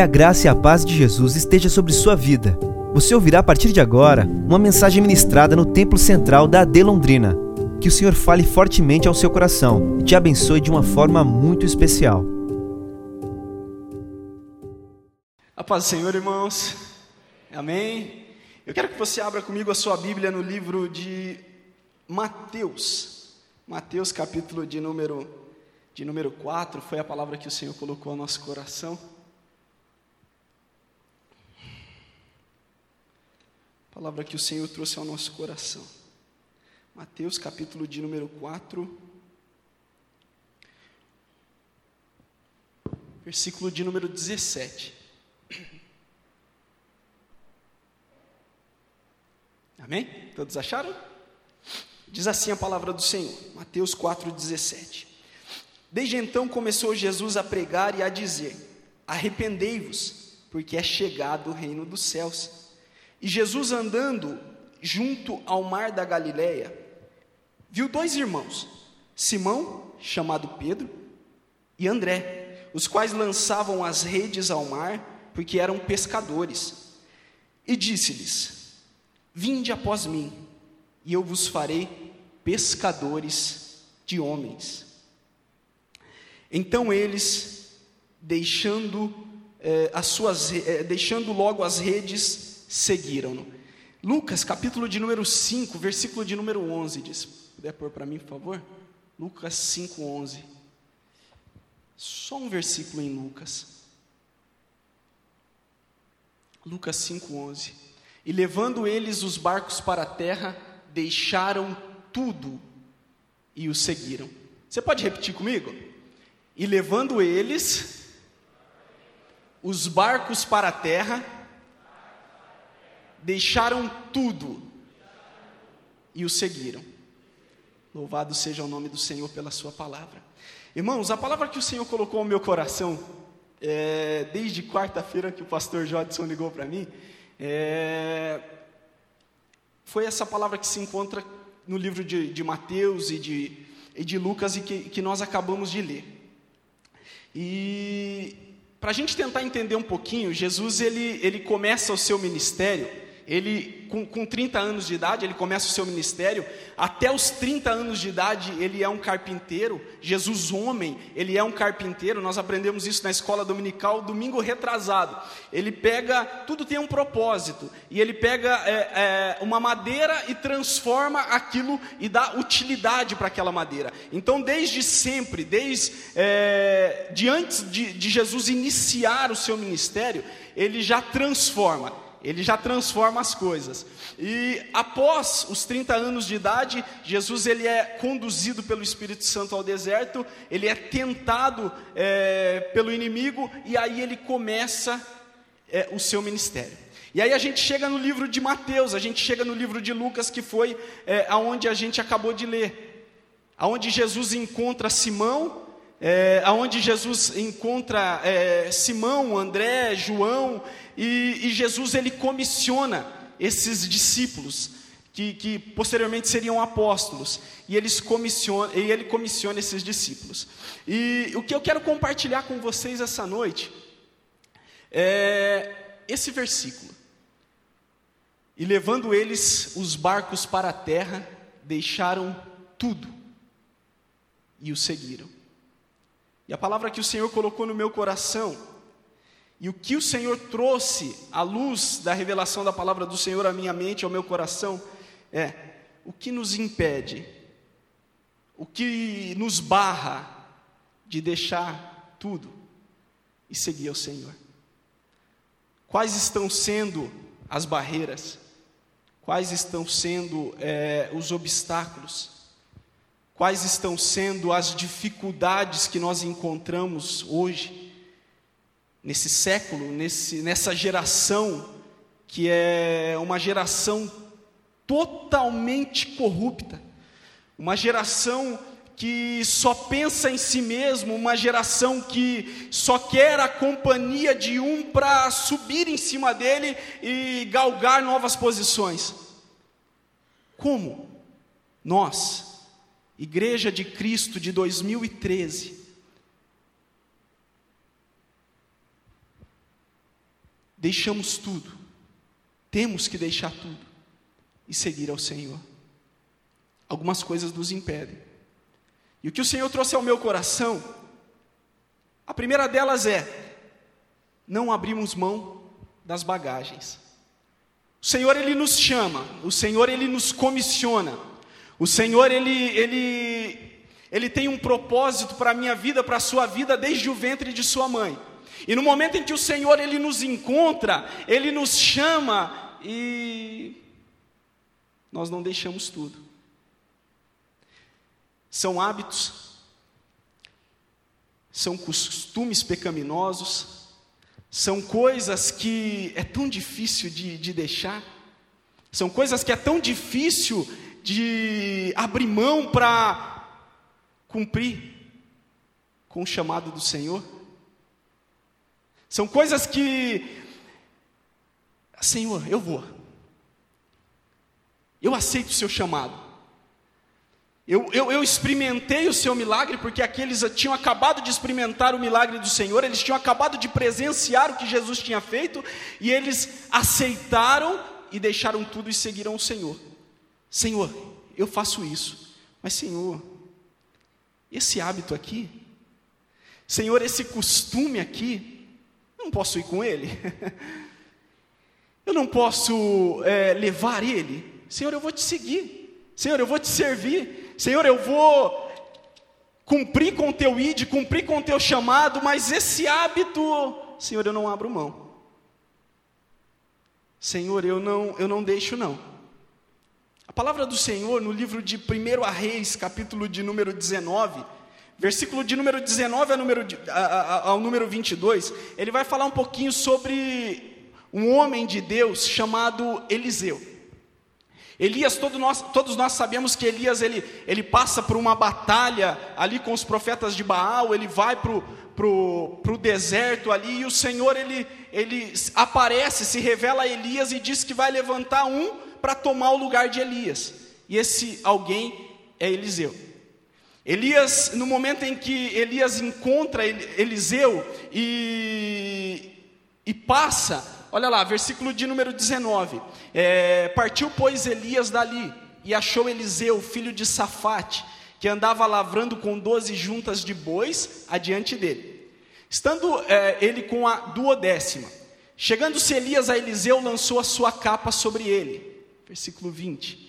Que a graça e a paz de Jesus esteja sobre sua vida. Você ouvirá a partir de agora uma mensagem ministrada no Templo Central da AD Londrina. Que o Senhor fale fortemente ao seu coração e te abençoe de uma forma muito especial. A paz do Senhor, irmãos. Amém. Eu quero que você abra comigo a sua Bíblia no livro de Mateus. Mateus, capítulo de número de número 4, foi a palavra que o Senhor colocou ao nosso coração. Palavra que o Senhor trouxe ao nosso coração. Mateus, capítulo de número 4, versículo de número 17. Amém? Todos acharam? Diz assim a palavra do Senhor, Mateus 4,17. Desde então começou Jesus a pregar e a dizer: Arrependei-vos, porque é chegado o reino dos céus. E Jesus andando junto ao mar da Galileia, viu dois irmãos, Simão, chamado Pedro, e André, os quais lançavam as redes ao mar, porque eram pescadores. E disse-lhes: Vinde após mim, e eu vos farei pescadores de homens. Então eles, deixando eh, as suas, eh, deixando logo as redes, seguiram-no. Lucas, capítulo de número 5, versículo de número 11, diz. Puder pôr para mim, por favor? Lucas 5, 11. Só um versículo em Lucas. Lucas 5, 11. E levando eles os barcos para a terra, deixaram tudo e o seguiram. Você pode repetir comigo? E levando eles os barcos para a terra, deixaram tudo e o seguiram. Louvado seja o nome do Senhor pela Sua palavra. Irmãos, a palavra que o Senhor colocou no meu coração, é, desde quarta-feira que o pastor Jodson ligou para mim, é, foi essa palavra que se encontra no livro de, de Mateus e de, e de Lucas e que, que nós acabamos de ler. E para a gente tentar entender um pouquinho, Jesus ele, ele começa o seu ministério ele, com, com 30 anos de idade, ele começa o seu ministério. Até os 30 anos de idade, ele é um carpinteiro. Jesus, homem, ele é um carpinteiro. Nós aprendemos isso na escola dominical, domingo retrasado. Ele pega, tudo tem um propósito. E ele pega é, é, uma madeira e transforma aquilo e dá utilidade para aquela madeira. Então, desde sempre, desde é, de antes de, de Jesus iniciar o seu ministério, ele já transforma ele já transforma as coisas. E após os 30 anos de idade, Jesus ele é conduzido pelo Espírito Santo ao deserto, ele é tentado é, pelo inimigo e aí ele começa é, o seu ministério. E aí a gente chega no livro de Mateus, a gente chega no livro de Lucas, que foi é, aonde a gente acabou de ler, aonde Jesus encontra Simão, é, aonde Jesus encontra é, Simão, André, João, e, e, Jesus ele comissiona esses discípulos, que, que posteriormente seriam apóstolos, e, eles comissiona, e ele comissiona esses discípulos. E o que eu quero compartilhar com vocês essa noite é esse versículo. E levando eles os barcos para a terra, deixaram tudo e o seguiram. E a palavra que o Senhor colocou no meu coração, e o que o Senhor trouxe à luz da revelação da palavra do Senhor à minha mente, ao meu coração, é o que nos impede, o que nos barra de deixar tudo e seguir ao Senhor. Quais estão sendo as barreiras? Quais estão sendo é, os obstáculos? Quais estão sendo as dificuldades que nós encontramos hoje, nesse século, nesse, nessa geração, que é uma geração totalmente corrupta, uma geração que só pensa em si mesmo, uma geração que só quer a companhia de um para subir em cima dele e galgar novas posições. Como nós, Igreja de Cristo de 2013. deixamos tudo, temos que deixar tudo e seguir ao Senhor. Algumas coisas nos impedem. E o que o Senhor trouxe ao meu coração, a primeira delas é: não abrimos mão das bagagens. O Senhor ele nos chama, o Senhor ele nos comissiona. O Senhor ele ele ele tem um propósito para a minha vida, para a sua vida desde o ventre de sua mãe. E no momento em que o Senhor ele nos encontra, ele nos chama e nós não deixamos tudo. São hábitos, são costumes pecaminosos, são coisas que é tão difícil de, de deixar, são coisas que é tão difícil de abrir mão para cumprir com o chamado do Senhor. São coisas que, Senhor, eu vou. Eu aceito o seu chamado. Eu, eu, eu, experimentei o seu milagre, porque aqueles tinham acabado de experimentar o milagre do Senhor, eles tinham acabado de presenciar o que Jesus tinha feito, e eles aceitaram e deixaram tudo e seguiram o Senhor. Senhor, eu faço isso, mas Senhor, esse hábito aqui, Senhor, esse costume aqui, eu não posso ir com ele, eu não posso é, levar ele, Senhor, eu vou te seguir, Senhor, eu vou te servir, Senhor, eu vou cumprir com o teu id, cumprir com o teu chamado, mas esse hábito, Senhor, eu não abro mão. Senhor, eu não, eu não deixo não. A palavra do Senhor no livro de 1 a Reis, capítulo de número 19, versículo de número 19 ao número, ao número 22, ele vai falar um pouquinho sobre um homem de Deus chamado Eliseu. Elias, todo nós, todos nós sabemos que Elias ele, ele passa por uma batalha ali com os profetas de Baal, ele vai para o pro, pro deserto ali, e o Senhor ele, ele aparece, se revela a Elias e diz que vai levantar um para tomar o lugar de Elias. E esse alguém é Eliseu. Elias, no momento em que Elias encontra Eliseu e, e passa, olha lá, versículo de número 19: é, Partiu, pois, Elias dali e achou Eliseu, filho de Safate, que andava lavrando com doze juntas de bois adiante dele. Estando é, ele com a duodécima, chegando-se Elias a Eliseu, lançou a sua capa sobre ele versículo 20.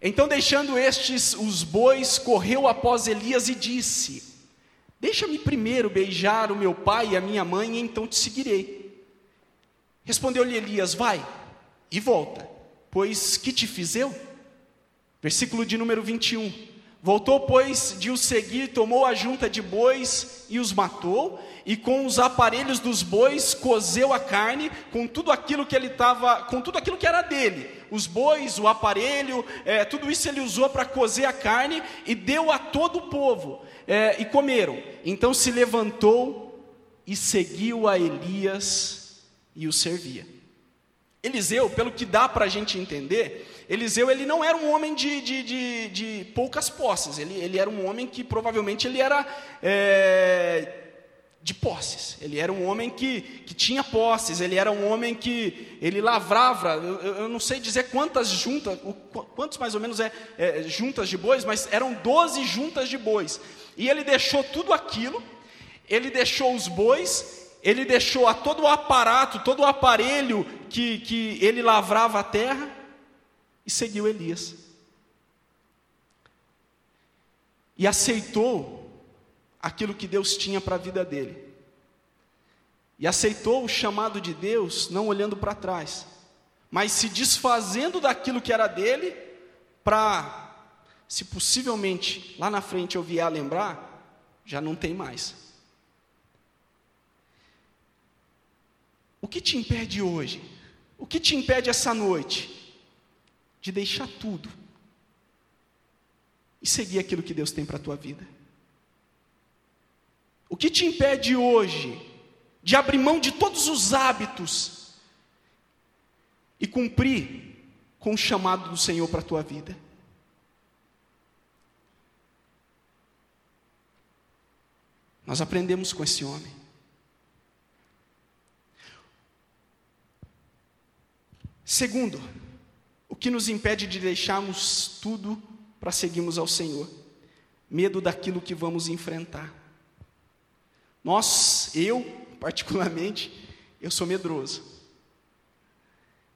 Então, deixando estes os bois, correu após Elias e disse: Deixa-me primeiro beijar o meu pai e a minha mãe, e então te seguirei. Respondeu-lhe Elias: Vai e volta, pois que te fiz eu? Versículo de número 21. Voltou, pois, de os seguir, tomou a junta de bois e os matou, e com os aparelhos dos bois cozeu a carne, com tudo aquilo que ele estava, com tudo aquilo que era dele, os bois, o aparelho, é, tudo isso ele usou para cozer a carne e deu a todo o povo, é, e comeram. Então se levantou e seguiu a Elias e o servia. Eliseu, pelo que dá para a gente entender, Eliseu ele não era um homem de, de, de, de poucas posses, ele, ele era um homem que provavelmente ele era é, de posses, ele era um homem que, que tinha posses, ele era um homem que ele lavrava, eu, eu não sei dizer quantas juntas, quantos mais ou menos é, é juntas de bois, mas eram 12 juntas de bois, e ele deixou tudo aquilo, ele deixou os bois, ele deixou a todo o aparato, todo o aparelho que, que ele lavrava a terra, e seguiu Elias. E aceitou aquilo que Deus tinha para a vida dele. E aceitou o chamado de Deus, não olhando para trás, mas se desfazendo daquilo que era dele, para, se possivelmente lá na frente eu vier a lembrar, já não tem mais. O que te impede hoje? O que te impede essa noite? de deixar tudo e seguir aquilo que Deus tem para a tua vida? O que te impede hoje de abrir mão de todos os hábitos e cumprir com o chamado do Senhor para a tua vida? Nós aprendemos com esse homem. Segundo, o que nos impede de deixarmos tudo para seguirmos ao Senhor? Medo daquilo que vamos enfrentar. Nós, eu particularmente, eu sou medroso.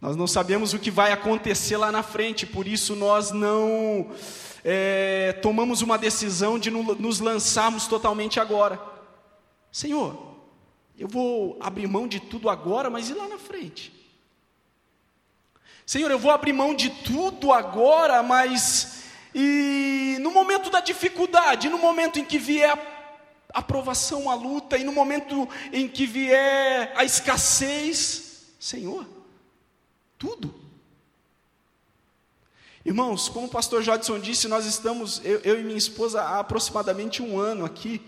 Nós não sabemos o que vai acontecer lá na frente, por isso nós não é, tomamos uma decisão de nos lançarmos totalmente agora. Senhor, eu vou abrir mão de tudo agora, mas e lá na frente? Senhor, eu vou abrir mão de tudo agora, mas e no momento da dificuldade, no momento em que vier a aprovação, a luta, e no momento em que vier a escassez, Senhor, tudo. Irmãos, como o pastor Jodson disse, nós estamos, eu, eu, e minha esposa, há aproximadamente um ano aqui.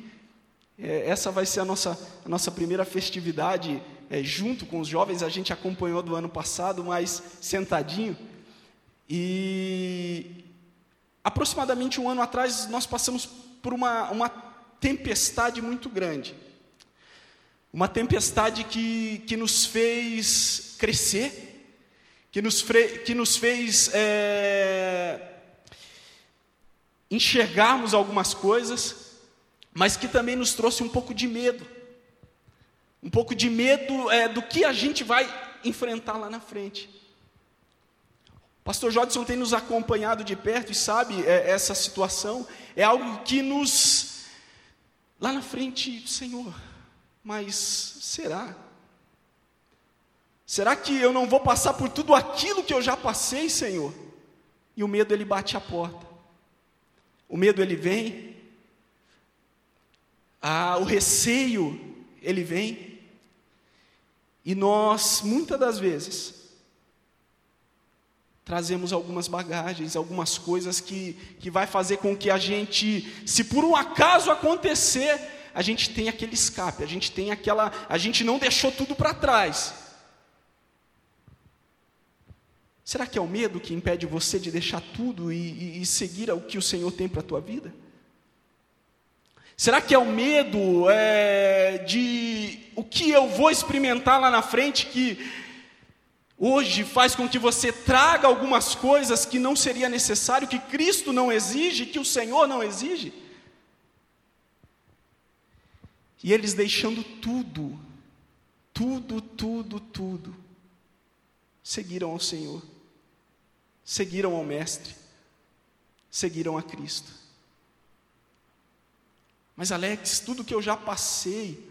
É, essa vai ser a nossa, a nossa primeira festividade é, junto com os jovens. A gente acompanhou do ano passado, mas sentadinho. E aproximadamente um ano atrás nós passamos por uma, uma tempestade muito grande. Uma tempestade que, que nos fez crescer, que nos, fre, que nos fez é, enxergarmos algumas coisas, mas que também nos trouxe um pouco de medo. Um pouco de medo é, do que a gente vai enfrentar lá na frente. Pastor Jodson tem nos acompanhado de perto e sabe é, essa situação. É algo que nos Lá na frente, Senhor, mas será? Será que eu não vou passar por tudo aquilo que eu já passei, Senhor? E o medo ele bate a porta. O medo ele vem. Ah, o receio ele vem. E nós, muitas das vezes, trazemos algumas bagagens, algumas coisas que, que vai fazer com que a gente, se por um acaso acontecer, a gente tem aquele escape, a gente tem aquela, a gente não deixou tudo para trás. Será que é o medo que impede você de deixar tudo e, e, e seguir o que o Senhor tem para a tua vida? Será que é o medo é, de o que eu vou experimentar lá na frente que hoje faz com que você traga algumas coisas que não seria necessário, que Cristo não exige, que o Senhor não exige. E eles deixando tudo, tudo, tudo, tudo, seguiram ao Senhor, seguiram ao Mestre, seguiram a Cristo. Mas Alex, tudo que eu já passei,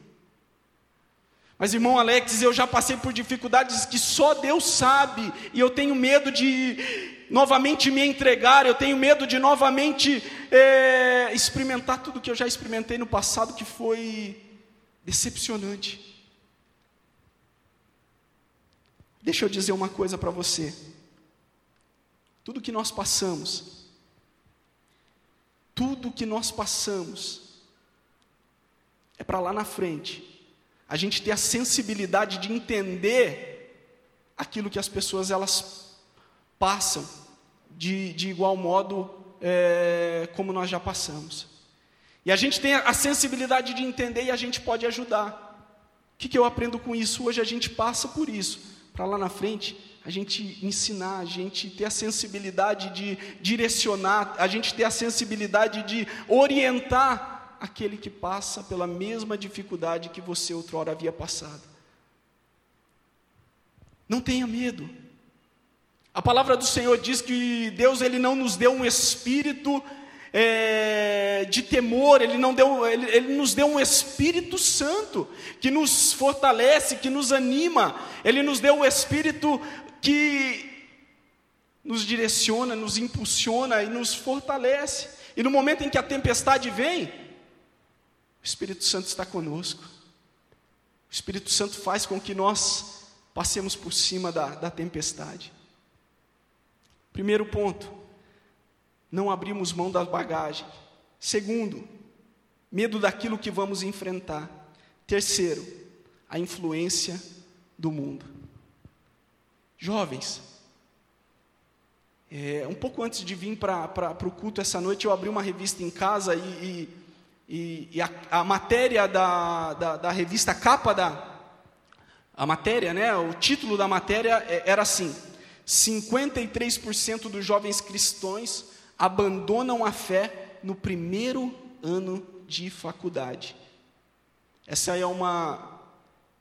mas, irmão Alex, eu já passei por dificuldades que só Deus sabe, e eu tenho medo de novamente me entregar, eu tenho medo de novamente é, experimentar tudo que eu já experimentei no passado, que foi decepcionante. Deixa eu dizer uma coisa para você. Tudo que nós passamos, tudo que nós passamos, é para lá na frente a gente ter a sensibilidade de entender aquilo que as pessoas elas passam de, de igual modo é, como nós já passamos. E a gente tem a sensibilidade de entender e a gente pode ajudar. O que, que eu aprendo com isso? Hoje a gente passa por isso. Para lá na frente, a gente ensinar, a gente ter a sensibilidade de direcionar, a gente ter a sensibilidade de orientar aquele que passa pela mesma dificuldade que você outrora havia passado. Não tenha medo. A palavra do Senhor diz que Deus ele não nos deu um espírito é, de temor, ele, não deu, ele, ele nos deu um Espírito Santo que nos fortalece, que nos anima, ele nos deu o um Espírito que nos direciona, nos impulsiona e nos fortalece. E no momento em que a tempestade vem, o Espírito Santo está conosco. O Espírito Santo faz com que nós passemos por cima da, da tempestade. Primeiro ponto, não abrimos mão da bagagem. Segundo, medo daquilo que vamos enfrentar. Terceiro, a influência do mundo. Jovens, é, um pouco antes de vir para o culto essa noite, eu abri uma revista em casa e, e e, e a, a, matéria da, da, da, revista, capa da a matéria, né, o título da matéria é, era assim: 53% dos jovens cristãos abandonam a fé no primeiro ano de faculdade. Essa é uma,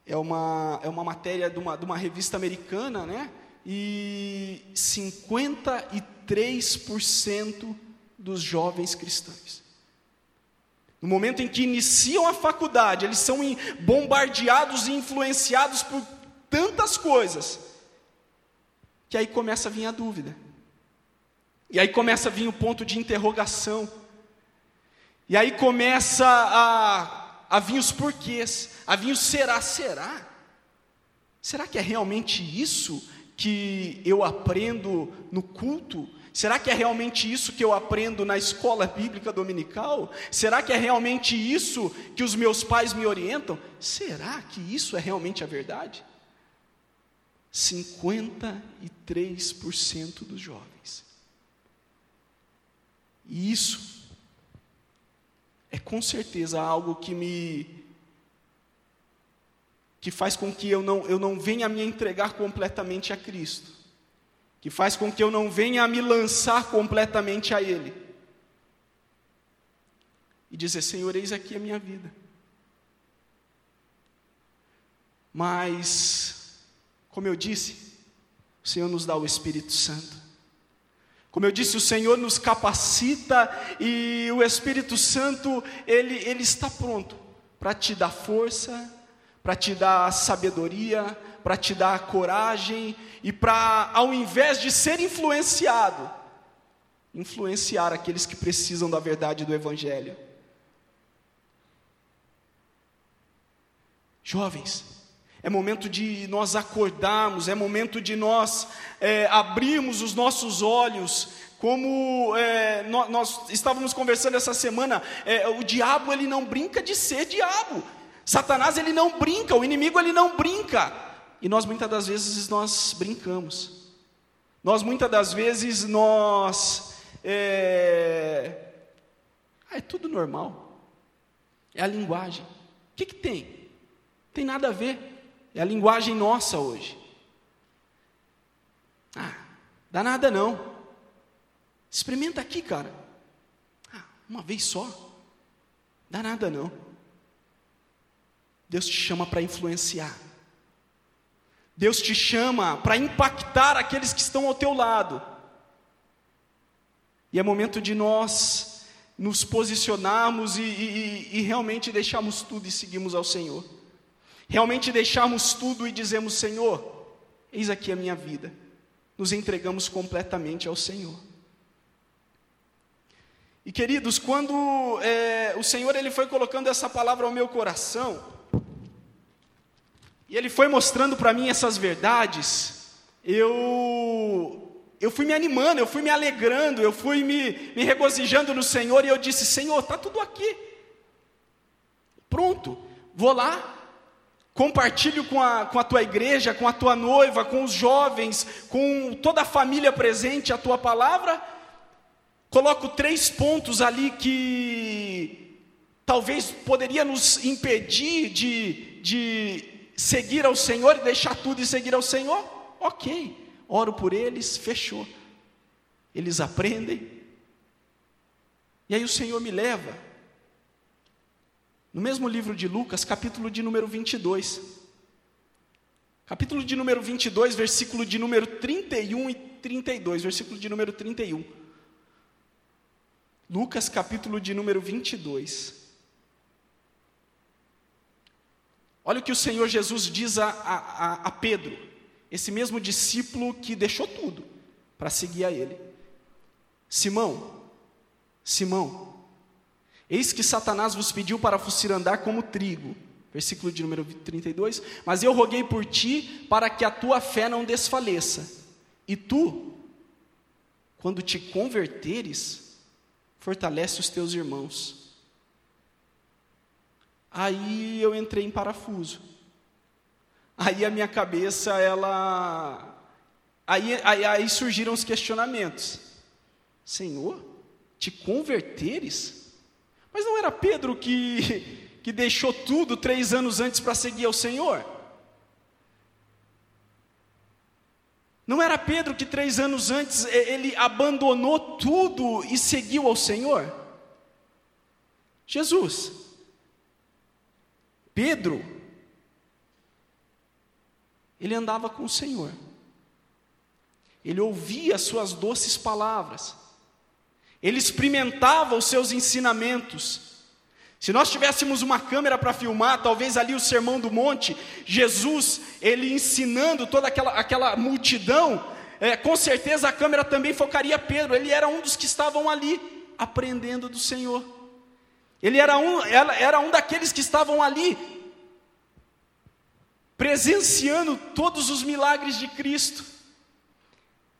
é uma, é uma matéria de uma, de uma revista americana, né? E 53% dos jovens cristãos. No momento em que iniciam a faculdade, eles são bombardeados e influenciados por tantas coisas, que aí começa a vir a dúvida. E aí começa a vir o ponto de interrogação. E aí começa a, a vir os porquês, a vir o será, será? Será que é realmente isso que eu aprendo no culto? Será que é realmente isso que eu aprendo na escola bíblica dominical? Será que é realmente isso que os meus pais me orientam? Será que isso é realmente a verdade? 53% dos jovens. E isso é com certeza algo que me que faz com que eu não, eu não venha me entregar completamente a Cristo, que faz com que eu não venha me lançar completamente a Ele, e dizer: Senhor, eis aqui a minha vida. Mas, como eu disse, o Senhor nos dá o Espírito Santo. Como eu disse, o Senhor nos capacita e o Espírito Santo, ele, ele está pronto para te dar força, para te dar sabedoria, para te dar coragem e para, ao invés de ser influenciado, influenciar aqueles que precisam da verdade do Evangelho. Jovens, é momento de nós acordarmos, é momento de nós é, abrirmos os nossos olhos, como é, nós, nós, estávamos conversando essa semana, é, o diabo ele não brinca de ser diabo, Satanás ele não brinca, o inimigo ele não brinca, e nós muitas das vezes nós brincamos, nós muitas das vezes nós é, é tudo normal, é a linguagem, o que, que tem? Tem nada a ver. É a linguagem nossa hoje. Ah, dá nada não. Experimenta aqui, cara. Ah, uma vez só. Dá nada não. Deus te chama para influenciar. Deus te chama para impactar aqueles que estão ao teu lado. E é momento de nós nos posicionarmos e, e, e realmente deixarmos tudo e seguirmos ao Senhor realmente deixarmos tudo e dizemos: Senhor, eis aqui a minha vida, nos entregamos completamente ao Senhor. E queridos, quando é, o Senhor ele foi colocando essa palavra ao meu coração, e Ele foi mostrando para mim essas verdades, eu eu fui me animando, eu fui me alegrando, eu fui me, me regozijando no Senhor, e eu disse: Senhor, está tudo aqui, pronto, vou lá, Compartilho com a, com a tua igreja, com a tua noiva, com os jovens, com toda a família presente a tua palavra. Coloco três pontos ali que talvez poderia nos impedir de, de seguir ao Senhor e deixar tudo e seguir ao Senhor. Ok, oro por eles, fechou. Eles aprendem. E aí o Senhor me leva no mesmo livro de Lucas, capítulo de número 22. Capítulo de número 22, versículo de número 31 e 32, versículo de número 31. Lucas, capítulo de número 22. Olha o que o Senhor Jesus diz a, a, a Pedro, esse mesmo discípulo que deixou tudo para seguir a Ele: Simão, Simão, Eis que Satanás vos pediu para vos andar como trigo. Versículo de número 32. Mas eu roguei por ti para que a tua fé não desfaleça. E tu, quando te converteres, fortalece os teus irmãos. Aí eu entrei em parafuso. Aí a minha cabeça, ela. Aí, aí, aí surgiram os questionamentos: Senhor, te converteres? Mas não era Pedro que, que deixou tudo três anos antes para seguir ao Senhor? Não era Pedro que três anos antes ele abandonou tudo e seguiu ao Senhor? Jesus. Pedro, ele andava com o Senhor, ele ouvia as suas doces palavras, ele experimentava os seus ensinamentos, se nós tivéssemos uma câmera para filmar, talvez ali o Sermão do Monte, Jesus, ele ensinando toda aquela, aquela multidão, é, com certeza a câmera também focaria Pedro, ele era um dos que estavam ali, aprendendo do Senhor. Ele era um, era, era um daqueles que estavam ali, presenciando todos os milagres de Cristo.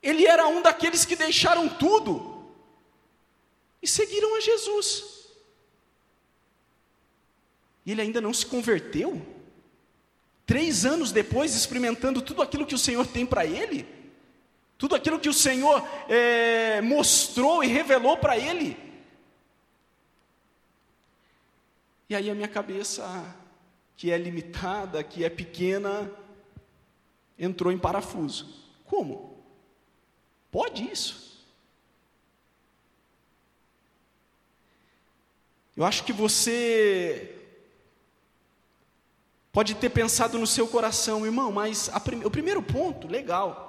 Ele era um daqueles que deixaram tudo e seguiram a Jesus. E ele ainda não se converteu? Três anos depois, experimentando tudo aquilo que o Senhor tem para ele, tudo aquilo que o Senhor é, mostrou e revelou para ele. E aí a minha cabeça, que é limitada, que é pequena, entrou em parafuso. Como? Pode isso? Eu acho que você pode ter pensado no seu coração, irmão, mas prim o primeiro ponto, legal.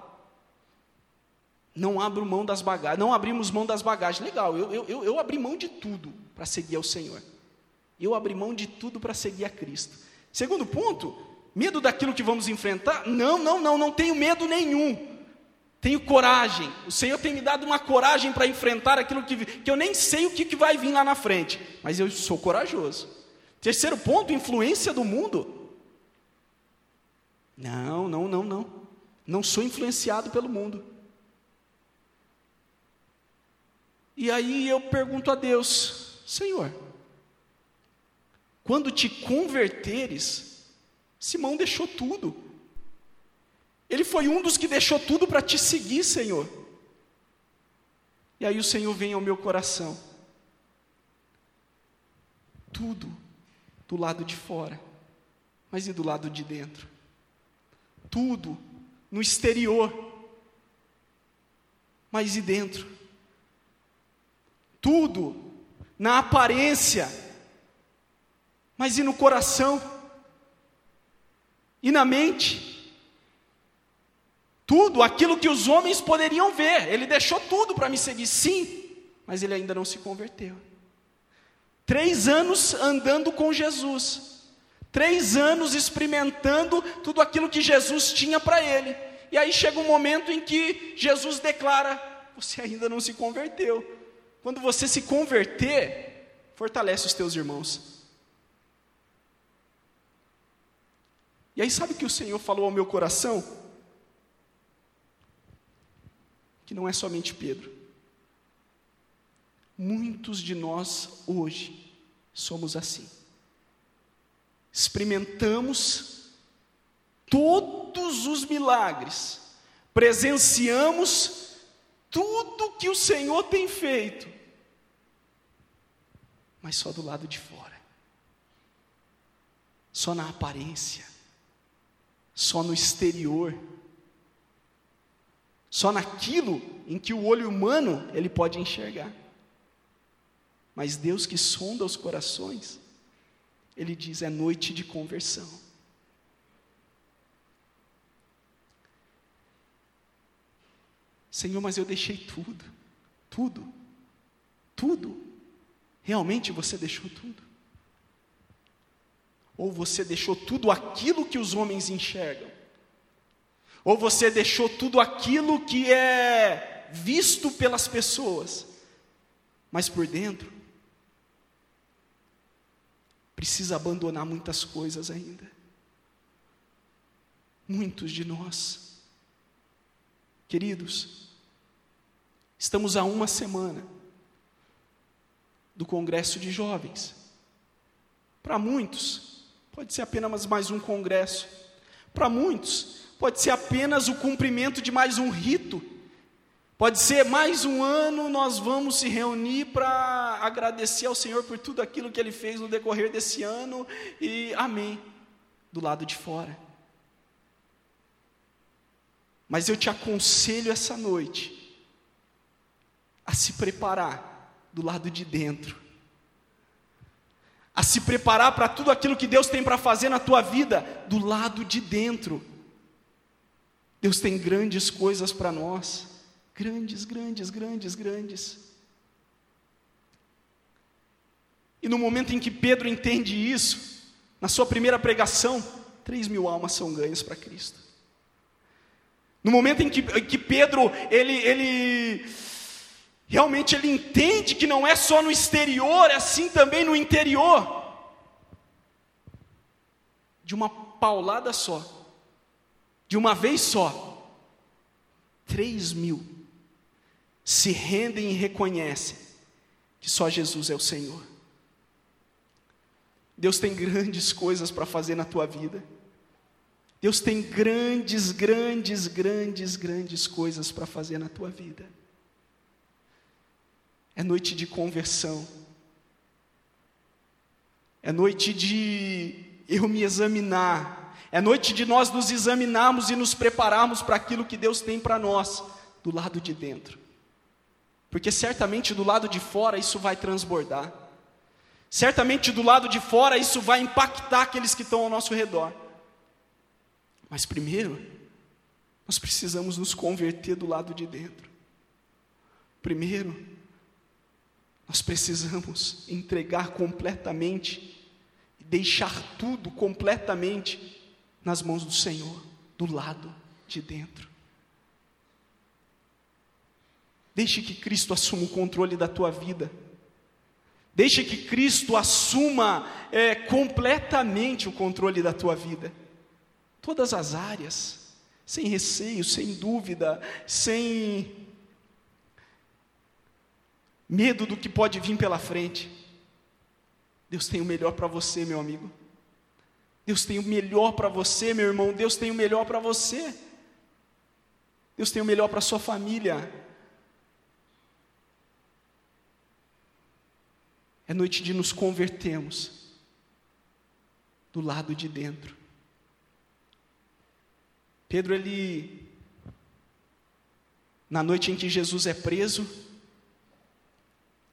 Não abro mão das bagagens, não abrimos mão das bagagens, legal. Eu, eu, eu abri mão de tudo para seguir ao Senhor. Eu abri mão de tudo para seguir a Cristo. Segundo ponto, medo daquilo que vamos enfrentar? Não, não, não, não tenho medo nenhum. Tenho coragem. O Senhor tem me dado uma coragem para enfrentar aquilo que, que eu nem sei o que, que vai vir lá na frente, mas eu sou corajoso. Terceiro ponto, influência do mundo. Não, não, não, não. Não sou influenciado pelo mundo. E aí eu pergunto a Deus: Senhor, quando te converteres, Simão deixou tudo. Ele foi um dos que deixou tudo para te seguir, Senhor. E aí o Senhor vem ao meu coração. Tudo do lado de fora, mas e do lado de dentro? tudo no exterior, mas e dentro? Tudo na aparência, mas e no coração? E na mente? Tudo aquilo que os homens poderiam ver, ele deixou tudo para me seguir, sim, mas ele ainda não se converteu. Três anos andando com Jesus, Três anos experimentando tudo aquilo que Jesus tinha para ele. E aí chega um momento em que Jesus declara: Você ainda não se converteu. Quando você se converter, fortalece os teus irmãos. E aí, sabe o que o Senhor falou ao meu coração? Que não é somente Pedro. Muitos de nós hoje somos assim. Experimentamos todos os milagres, presenciamos tudo que o Senhor tem feito, mas só do lado de fora, só na aparência, só no exterior, só naquilo em que o olho humano ele pode enxergar. Mas Deus que sonda os corações, ele diz: é noite de conversão. Senhor, mas eu deixei tudo, tudo, tudo. Realmente você deixou tudo? Ou você deixou tudo aquilo que os homens enxergam? Ou você deixou tudo aquilo que é visto pelas pessoas, mas por dentro precisa abandonar muitas coisas ainda. Muitos de nós. Queridos, estamos a uma semana do Congresso de Jovens. Para muitos, pode ser apenas mais um congresso. Para muitos, pode ser apenas o cumprimento de mais um rito Pode ser mais um ano, nós vamos se reunir para agradecer ao Senhor por tudo aquilo que Ele fez no decorrer desse ano, e amém, do lado de fora. Mas eu te aconselho essa noite a se preparar do lado de dentro, a se preparar para tudo aquilo que Deus tem para fazer na tua vida do lado de dentro. Deus tem grandes coisas para nós, grandes, grandes, grandes, grandes. E no momento em que Pedro entende isso, na sua primeira pregação, três mil almas são ganhas para Cristo. No momento em que, que Pedro, ele, ele realmente ele entende que não é só no exterior, é assim também no interior. De uma paulada só, de uma vez só, três mil se rendem e reconhecem que só Jesus é o Senhor. Deus tem grandes coisas para fazer na tua vida. Deus tem grandes, grandes, grandes, grandes coisas para fazer na tua vida. É noite de conversão. É noite de eu me examinar. É noite de nós nos examinarmos e nos prepararmos para aquilo que Deus tem para nós, do lado de dentro. Porque certamente do lado de fora isso vai transbordar. Certamente do lado de fora isso vai impactar aqueles que estão ao nosso redor. Mas primeiro, nós precisamos nos converter do lado de dentro. Primeiro, nós precisamos entregar completamente, deixar tudo completamente nas mãos do Senhor, do lado de dentro. Deixe que Cristo assuma o controle da tua vida. Deixe que Cristo assuma é, completamente o controle da tua vida. Todas as áreas, sem receio, sem dúvida, sem medo do que pode vir pela frente. Deus tem o melhor para você, meu amigo. Deus tem o melhor para você, meu irmão. Deus tem o melhor para você. Deus tem o melhor para sua família. É noite de nos convertermos do lado de dentro. Pedro, ele, na noite em que Jesus é preso,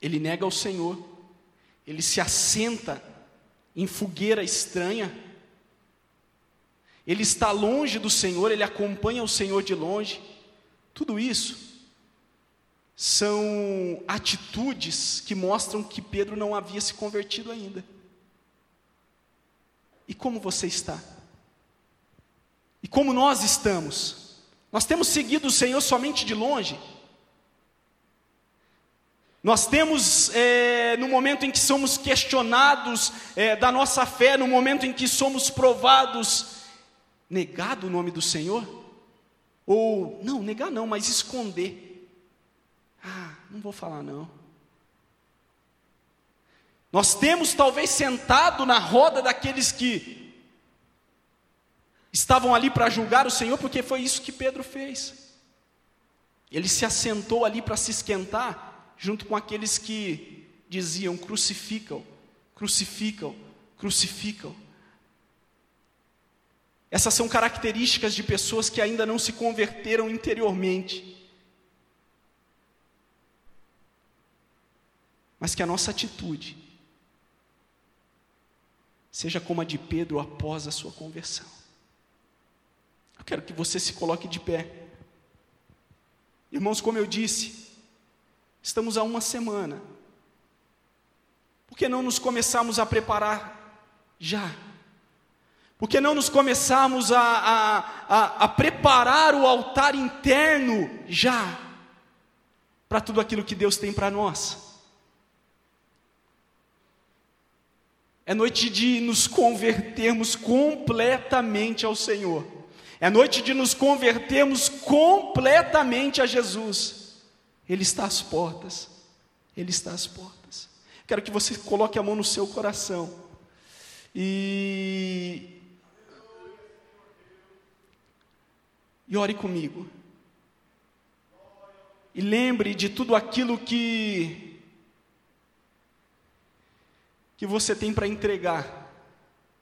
ele nega o Senhor, ele se assenta em fogueira estranha, ele está longe do Senhor, ele acompanha o Senhor de longe, tudo isso são atitudes que mostram que Pedro não havia se convertido ainda. E como você está? E como nós estamos? Nós temos seguido o Senhor somente de longe? Nós temos, é, no momento em que somos questionados é, da nossa fé, no momento em que somos provados, negado o nome do Senhor? Ou, não, negar não, mas esconder. Ah, não vou falar não. Nós temos talvez sentado na roda daqueles que estavam ali para julgar o Senhor, porque foi isso que Pedro fez. Ele se assentou ali para se esquentar, junto com aqueles que diziam: crucificam, crucificam, crucificam. Essas são características de pessoas que ainda não se converteram interiormente. mas que a nossa atitude seja como a de Pedro após a sua conversão. Eu quero que você se coloque de pé. Irmãos, como eu disse, estamos há uma semana. Por que não nos começarmos a preparar já? Por que não nos começarmos a, a, a, a preparar o altar interno já? Para tudo aquilo que Deus tem para nós. É noite de nos convertermos completamente ao Senhor. É noite de nos convertermos completamente a Jesus. Ele está às portas. Ele está às portas. Quero que você coloque a mão no seu coração. E e ore comigo. E lembre de tudo aquilo que que você tem para entregar,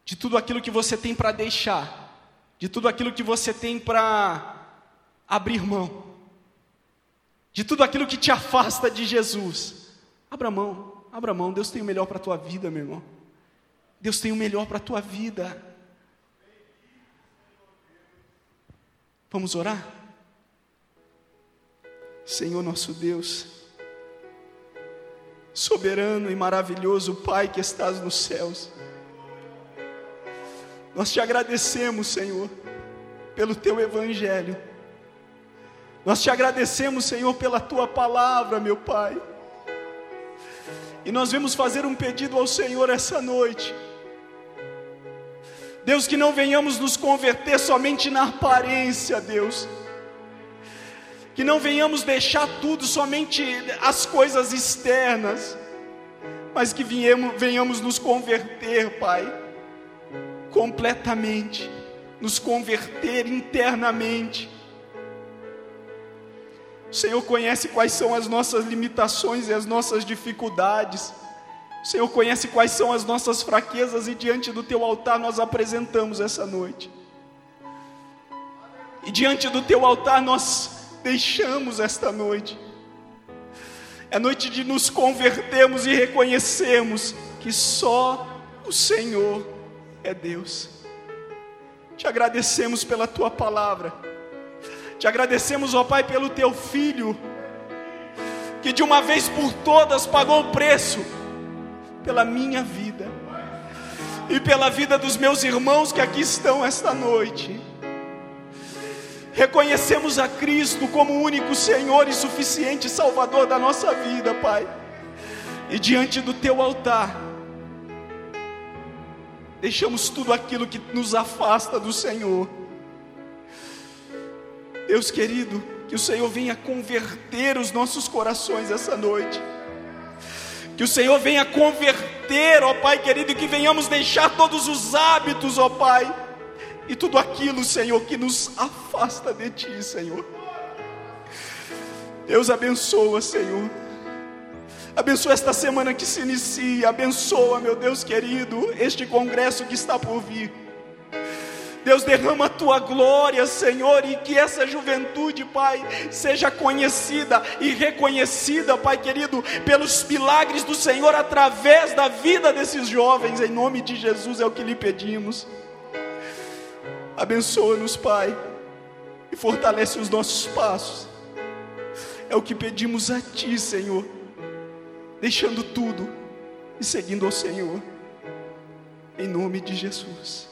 de tudo aquilo que você tem para deixar, de tudo aquilo que você tem para abrir mão de tudo aquilo que te afasta de Jesus. Abra mão, abra mão. Deus tem o melhor para a tua vida, meu irmão. Deus tem o melhor para a tua vida. Vamos orar? Senhor nosso Deus, soberano e maravilhoso Pai que estás nos céus, nós te agradecemos, Senhor, pelo teu evangelho. Nós te agradecemos, Senhor, pela tua palavra, meu Pai. E nós vamos fazer um pedido ao Senhor essa noite. Deus, que não venhamos nos converter somente na aparência, Deus. Que não venhamos deixar tudo somente as coisas externas, mas que venhamos, venhamos nos converter, Pai, completamente, nos converter internamente. O Senhor conhece quais são as nossas limitações e as nossas dificuldades. O Senhor conhece quais são as nossas fraquezas e diante do teu altar nós apresentamos essa noite. E diante do teu altar nós deixamos esta noite. É noite de nos convertermos e reconhecermos que só o Senhor é Deus. Te agradecemos pela tua palavra. Te agradecemos, ó Pai, pelo teu filho que de uma vez por todas pagou o preço pela minha vida e pela vida dos meus irmãos que aqui estão esta noite. Reconhecemos a Cristo como o único Senhor e suficiente Salvador da nossa vida, Pai. E diante do teu altar, deixamos tudo aquilo que nos afasta do Senhor. Deus querido, que o Senhor venha converter os nossos corações essa noite. Que o Senhor venha converter, ó Pai querido, e que venhamos deixar todos os hábitos, ó Pai, e tudo aquilo, Senhor, que nos afasta de Ti, Senhor. Deus abençoa, Senhor. Abençoa esta semana que se inicia, abençoa, meu Deus querido, este congresso que está por vir. Deus derrama a tua glória, Senhor, e que essa juventude, Pai, seja conhecida e reconhecida, Pai querido, pelos milagres do Senhor através da vida desses jovens, em nome de Jesus é o que lhe pedimos. Abençoa-nos, Pai, e fortalece os nossos passos. É o que pedimos a Ti, Senhor, deixando tudo e seguindo ao Senhor, em nome de Jesus